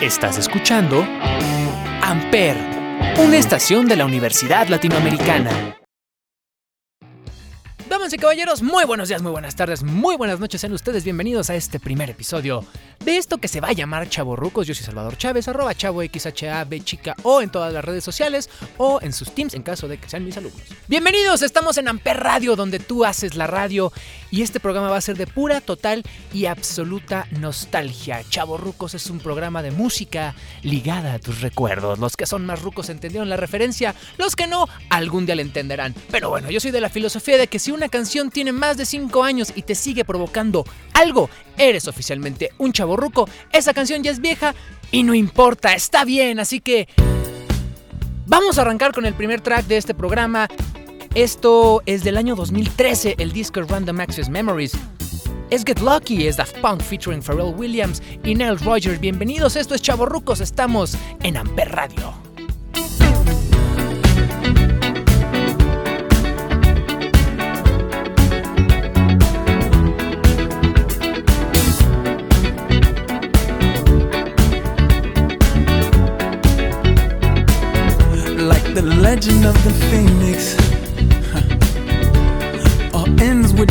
Estás escuchando Amper, una estación de la Universidad Latinoamericana. Damas y caballeros, muy buenos días, muy buenas tardes, muy buenas noches. Sean ustedes bienvenidos a este primer episodio de esto que se va a llamar Rucos. Yo soy Salvador Chávez, arroba chavo XHAB chica o en todas las redes sociales o en sus teams en caso de que sean mis alumnos. Bienvenidos, estamos en Amper Radio, donde tú haces la radio y este programa va a ser de pura, total y absoluta nostalgia. Rucos es un programa de música ligada a tus recuerdos. Los que son más rucos entendieron la referencia, los que no, algún día la entenderán. Pero bueno, yo soy de la filosofía de que si una canción tiene más de 5 años y te sigue provocando algo, eres oficialmente un chaborruco. Esa canción ya es vieja y no importa, está bien, así que vamos a arrancar con el primer track de este programa. Esto es del año 2013, el disco Random Access Memories. Es Get Lucky, es Daft Punk featuring Pharrell Williams y Nile Rogers. Bienvenidos, esto es Chavorrucos, estamos en Amper Radio.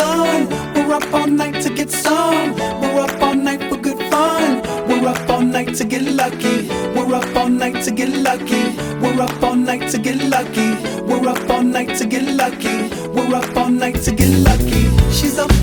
sun. We're up all night to get some. We're up all night for good fun. We're up all night to get lucky. We're up all night to get lucky. We're up all night to get lucky. We're up all night to get lucky. We're up all night to get lucky. She's up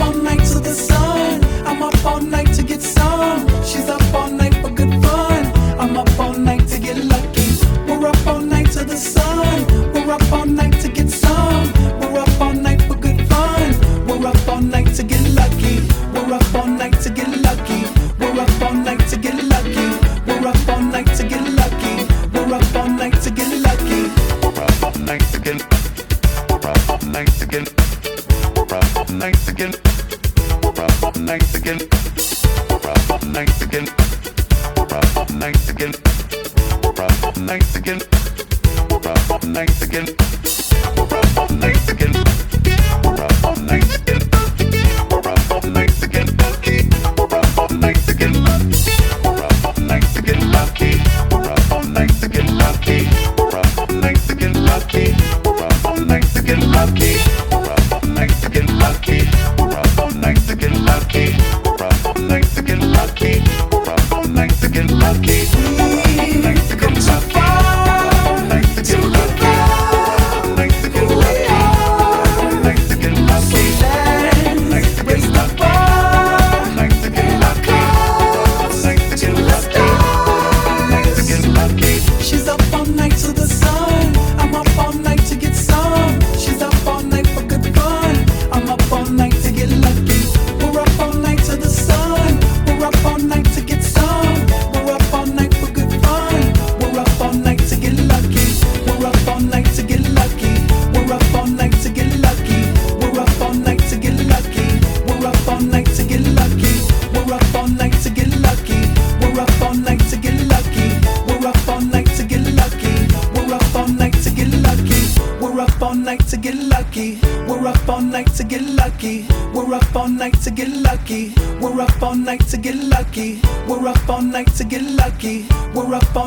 Thanks again.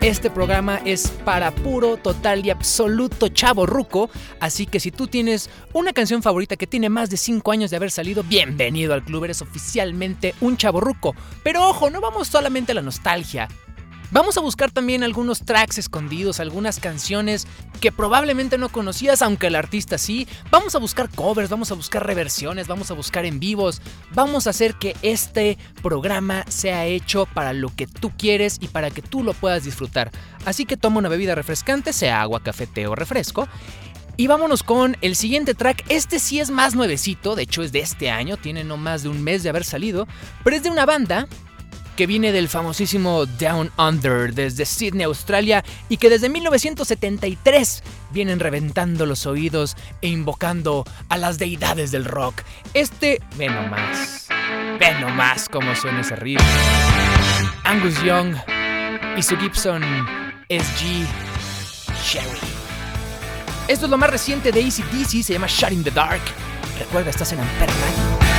Este programa es para puro, total y absoluto chavo ruco. Así que si tú tienes una canción favorita que tiene más de 5 años de haber salido, bienvenido al club, eres oficialmente un chavo ruco. Pero ojo, no vamos solamente a la nostalgia. Vamos a buscar también algunos tracks escondidos, algunas canciones que probablemente no conocías, aunque el artista sí. Vamos a buscar covers, vamos a buscar reversiones, vamos a buscar en vivos. Vamos a hacer que este programa sea hecho para lo que tú quieres y para que tú lo puedas disfrutar. Así que toma una bebida refrescante, sea agua, café, té o refresco. Y vámonos con el siguiente track. Este sí es más nuevecito, de hecho es de este año, tiene no más de un mes de haber salido, pero es de una banda que viene del famosísimo Down Under desde Sydney, Australia, y que desde 1973 vienen reventando los oídos e invocando a las deidades del rock. Este, ve nomás, ve nomás cómo suena ese riff. Angus Young y su Gibson SG Sherry. Esto es lo más reciente de Easy DC, se llama Shut in the Dark. Recuerda, estás en Amperman.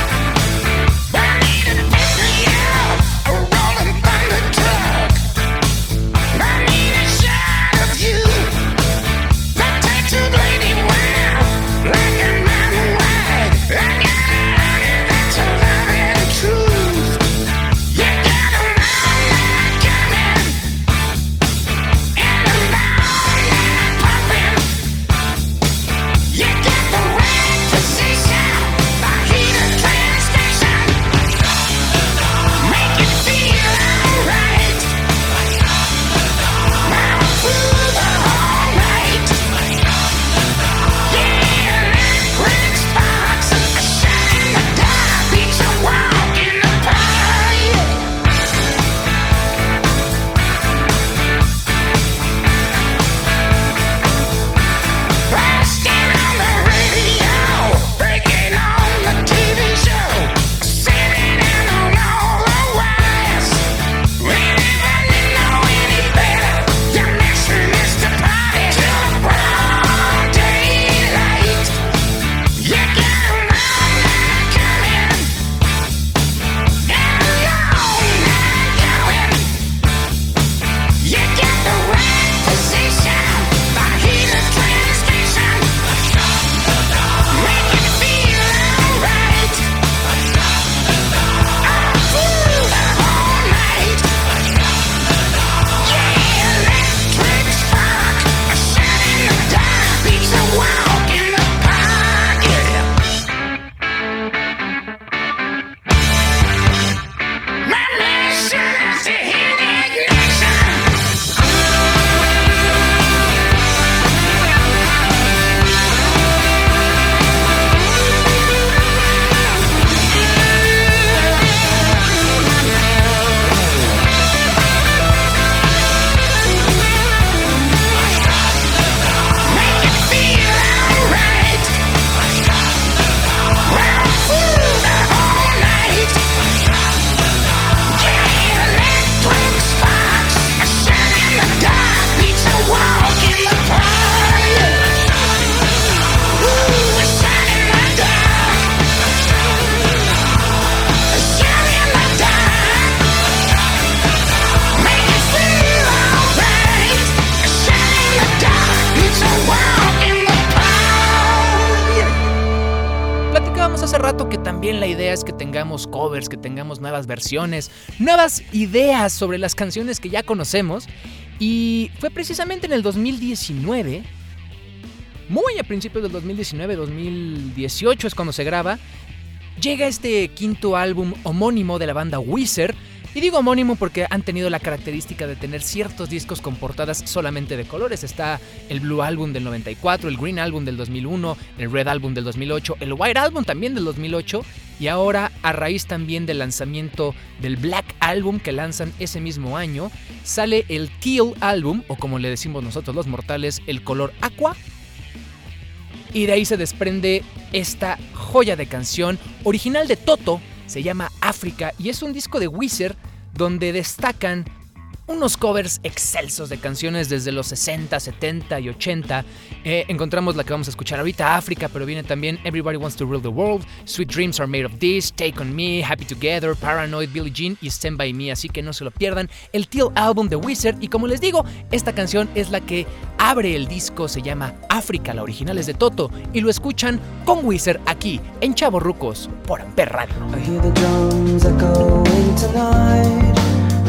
Covers, que tengamos nuevas versiones, nuevas ideas sobre las canciones que ya conocemos. Y fue precisamente en el 2019, muy a principios del 2019, 2018 es cuando se graba, llega este quinto álbum homónimo de la banda Wizard y digo homónimo porque han tenido la característica de tener ciertos discos con portadas solamente de colores. Está el Blue Album del 94, el Green Album del 2001, el Red Album del 2008, el White Album también del 2008 y ahora a raíz también del lanzamiento del Black Album que lanzan ese mismo año, sale el Teal Album o como le decimos nosotros los mortales, el color aqua. Y de ahí se desprende esta joya de canción original de Toto se llama África y es un disco de Wizard donde destacan unos covers excelsos de canciones desde los 60, 70 y 80. Eh, encontramos la que vamos a escuchar ahorita, África, pero viene también Everybody Wants to Rule the World, Sweet Dreams Are Made of This, Take On Me, Happy Together, Paranoid, Billie Jean y Stand By Me, así que no se lo pierdan. El Teal Album de Wizard y como les digo, esta canción es la que abre el disco, se llama África, la original es de Toto y lo escuchan con Wizard aquí en Chavo Rucos por Amper Radio.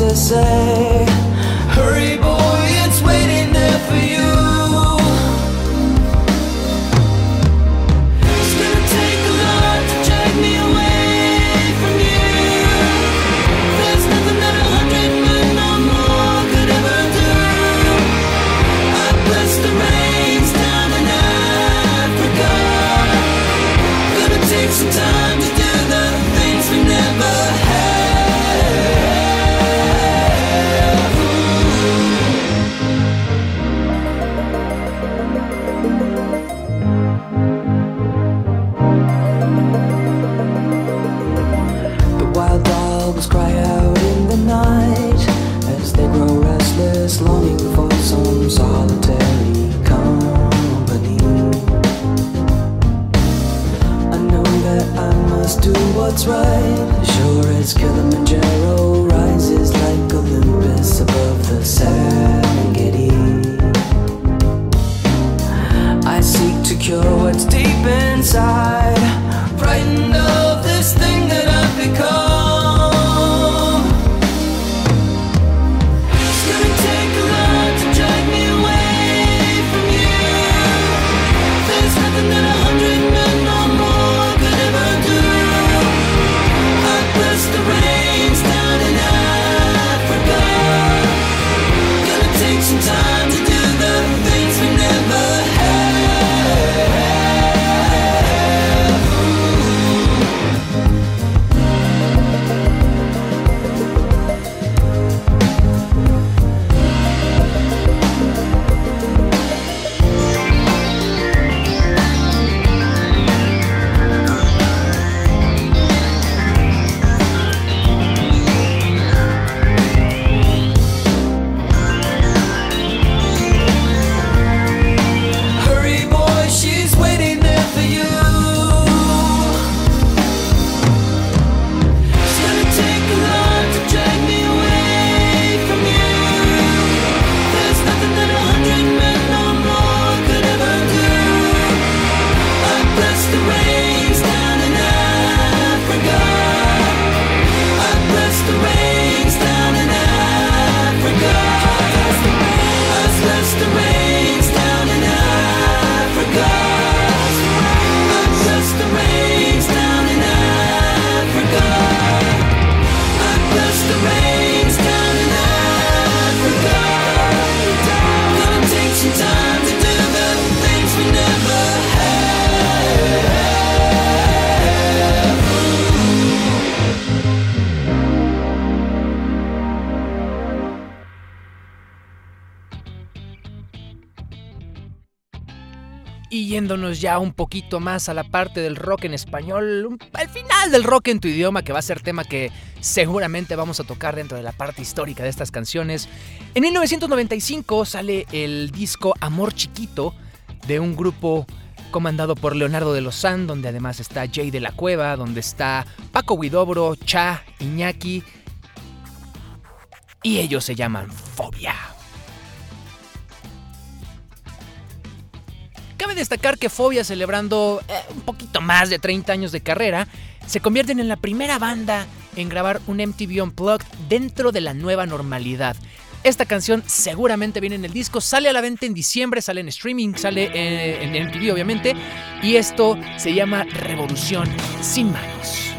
To say, do what's right, sure as Kilimanjaro rises like Olympus above the Serengeti. I seek to cure what's deep inside, yéndonos ya un poquito más a la parte del rock en español, al final del rock en tu idioma, que va a ser tema que seguramente vamos a tocar dentro de la parte histórica de estas canciones. En 1995 sale el disco Amor Chiquito de un grupo comandado por Leonardo de Lozán, donde además está Jay de la Cueva, donde está Paco Huidobro, Cha, Iñaki, y ellos se llaman Fobia. Cabe destacar que Fobia, celebrando eh, un poquito más de 30 años de carrera, se convierten en la primera banda en grabar un MTV Unplugged dentro de la nueva normalidad. Esta canción seguramente viene en el disco, sale a la venta en diciembre, sale en streaming, sale eh, en, en MTV obviamente, y esto se llama Revolución sin manos.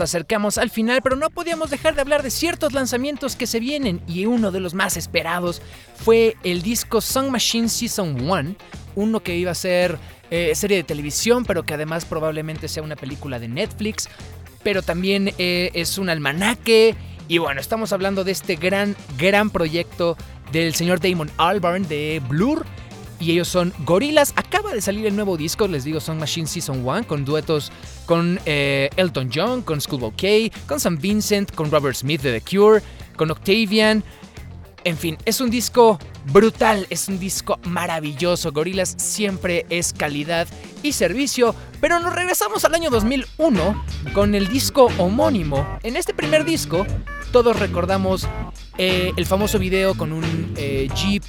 Acercamos al final, pero no podíamos dejar de hablar de ciertos lanzamientos que se vienen y uno de los más esperados fue el disco Song Machine Season 1, uno que iba a ser eh, serie de televisión, pero que además probablemente sea una película de Netflix, pero también eh, es un almanaque y bueno, estamos hablando de este gran, gran proyecto del señor Damon Albarn de Blur. Y ellos son Gorillaz. Acaba de salir el nuevo disco, les digo, son Machine Season 1, con duetos con eh, Elton John, con Schoolboy K, con Sam Vincent, con Robert Smith de The Cure, con Octavian. En fin, es un disco brutal, es un disco maravilloso. Gorillaz siempre es calidad y servicio, pero nos regresamos al año 2001 con el disco homónimo. En este primer disco, todos recordamos eh, el famoso video con un eh, Jeep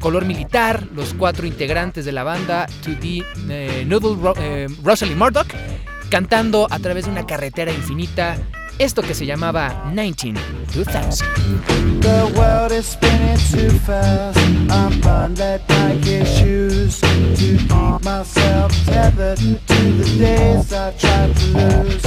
color militar, los cuatro integrantes de la banda, 2D, eh, Noodle, Ro- y Murdoch, cantando a través de una carretera infinita esto que se llamaba 19 2000. The world is spinning too fast. I'm burned that Nike shoes to keep myself tethered to the days I tried to lose.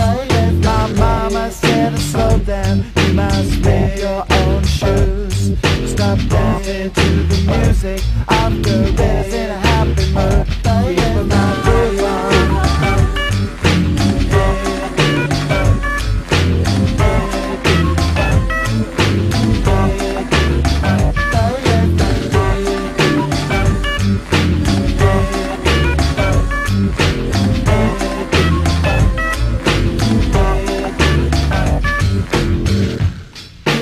My mama said slow down. You must make your own shoes. Stop dancing to the music. I'm good in happy mood.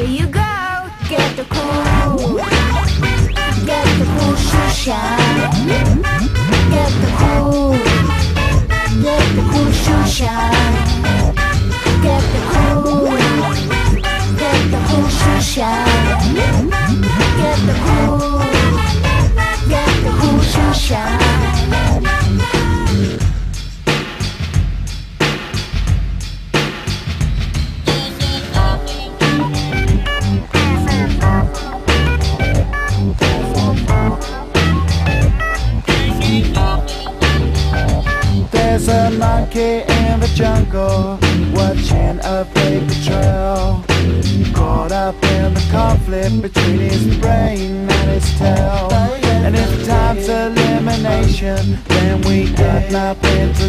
Here you go, get the cool, get the cool shoe shine.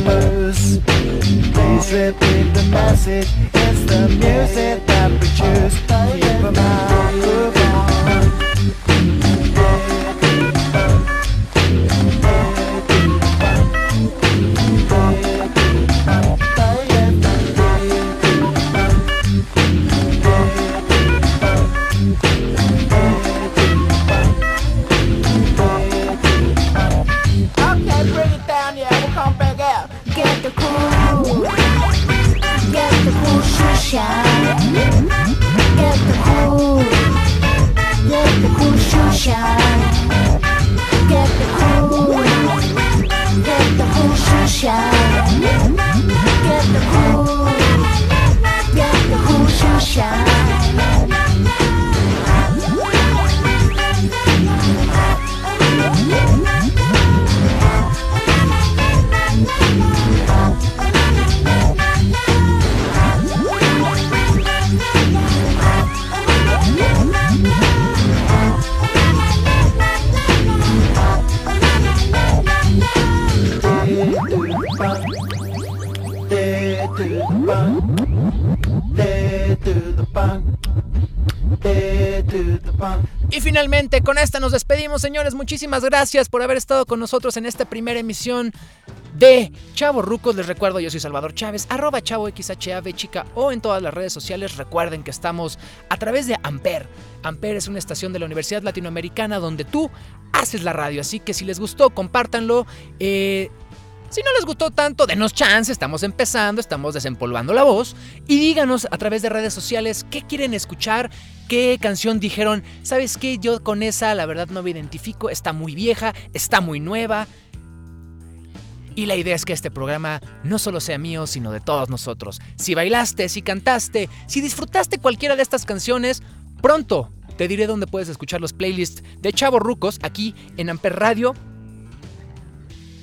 Please repeat the message. It's the music that we choose. Get the cool, get the cool shine. Get the cool, the cool. Get the cool, con esta nos despedimos, señores. Muchísimas gracias por haber estado con nosotros en esta primera emisión de Chavo Rucos. Les recuerdo, yo soy Salvador Chávez, arroba chavo XHAV chica o en todas las redes sociales. Recuerden que estamos a través de Amper. Amper es una estación de la Universidad Latinoamericana donde tú haces la radio. Así que si les gustó, compártanlo. Eh, si no les gustó tanto, denos chance, estamos empezando, estamos desempolvando la voz y díganos a través de redes sociales qué quieren escuchar, qué canción dijeron, ¿sabes qué? Yo con esa la verdad no me identifico, está muy vieja, está muy nueva. Y la idea es que este programa no solo sea mío, sino de todos nosotros. Si bailaste, si cantaste, si disfrutaste cualquiera de estas canciones, pronto te diré dónde puedes escuchar los playlists de Chavo Rucos aquí en Amper Radio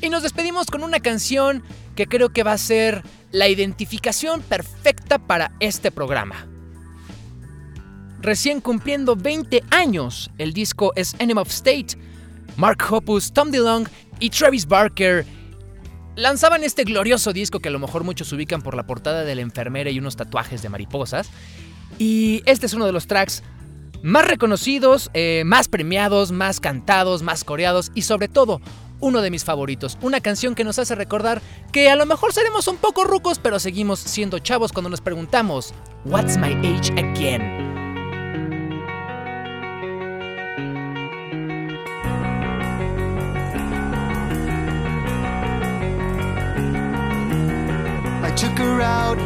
y nos despedimos con una canción que creo que va a ser la identificación perfecta para este programa. Recién cumpliendo 20 años, el disco es Enemy of State. Mark Hoppus, Tom DeLonge y Travis Barker lanzaban este glorioso disco que a lo mejor muchos ubican por la portada de la enfermera y unos tatuajes de mariposas. Y este es uno de los tracks más reconocidos, eh, más premiados, más cantados, más coreados y sobre todo uno de mis favoritos. Una canción que nos hace recordar que a lo mejor seremos un poco rucos, pero seguimos siendo chavos cuando nos preguntamos, What's my age again? I took her out.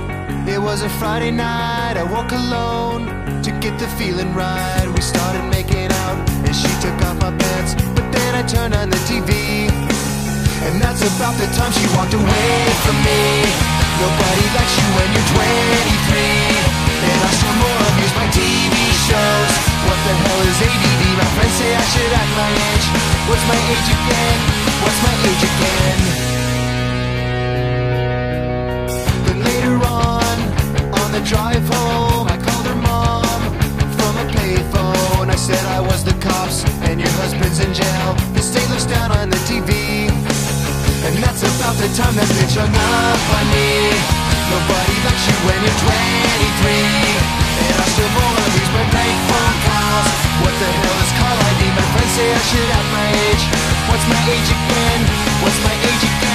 It was a Friday night. I alone to get the feeling right. We started making out, and she took my. I turned on the TV, and that's about the time she walked away from me. Nobody likes you when you're 23, and I still more abuse my TV shows. What the hell is ADD? My friends say I should act my age. What's my age again? What's my age again? But later on, on the drive home, about the time that bitch on me. Nobody likes you when you're 23. And I still roll on these my bank phone calls. What the hell is call ID? My friends say I should have my age. What's my age again? What's my age again?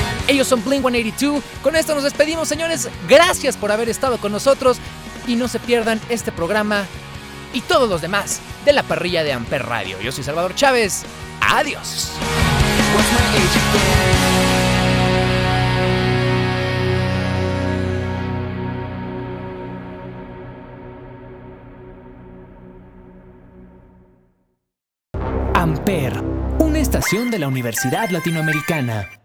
Ellos son Blink 182. Con esto nos despedimos, señores. Gracias por haber estado con nosotros. Y no se pierdan este programa y todos los demás de la parrilla de Amper Radio. Yo soy Salvador Chávez. Adiós. Amper, una estación de la Universidad Latinoamericana.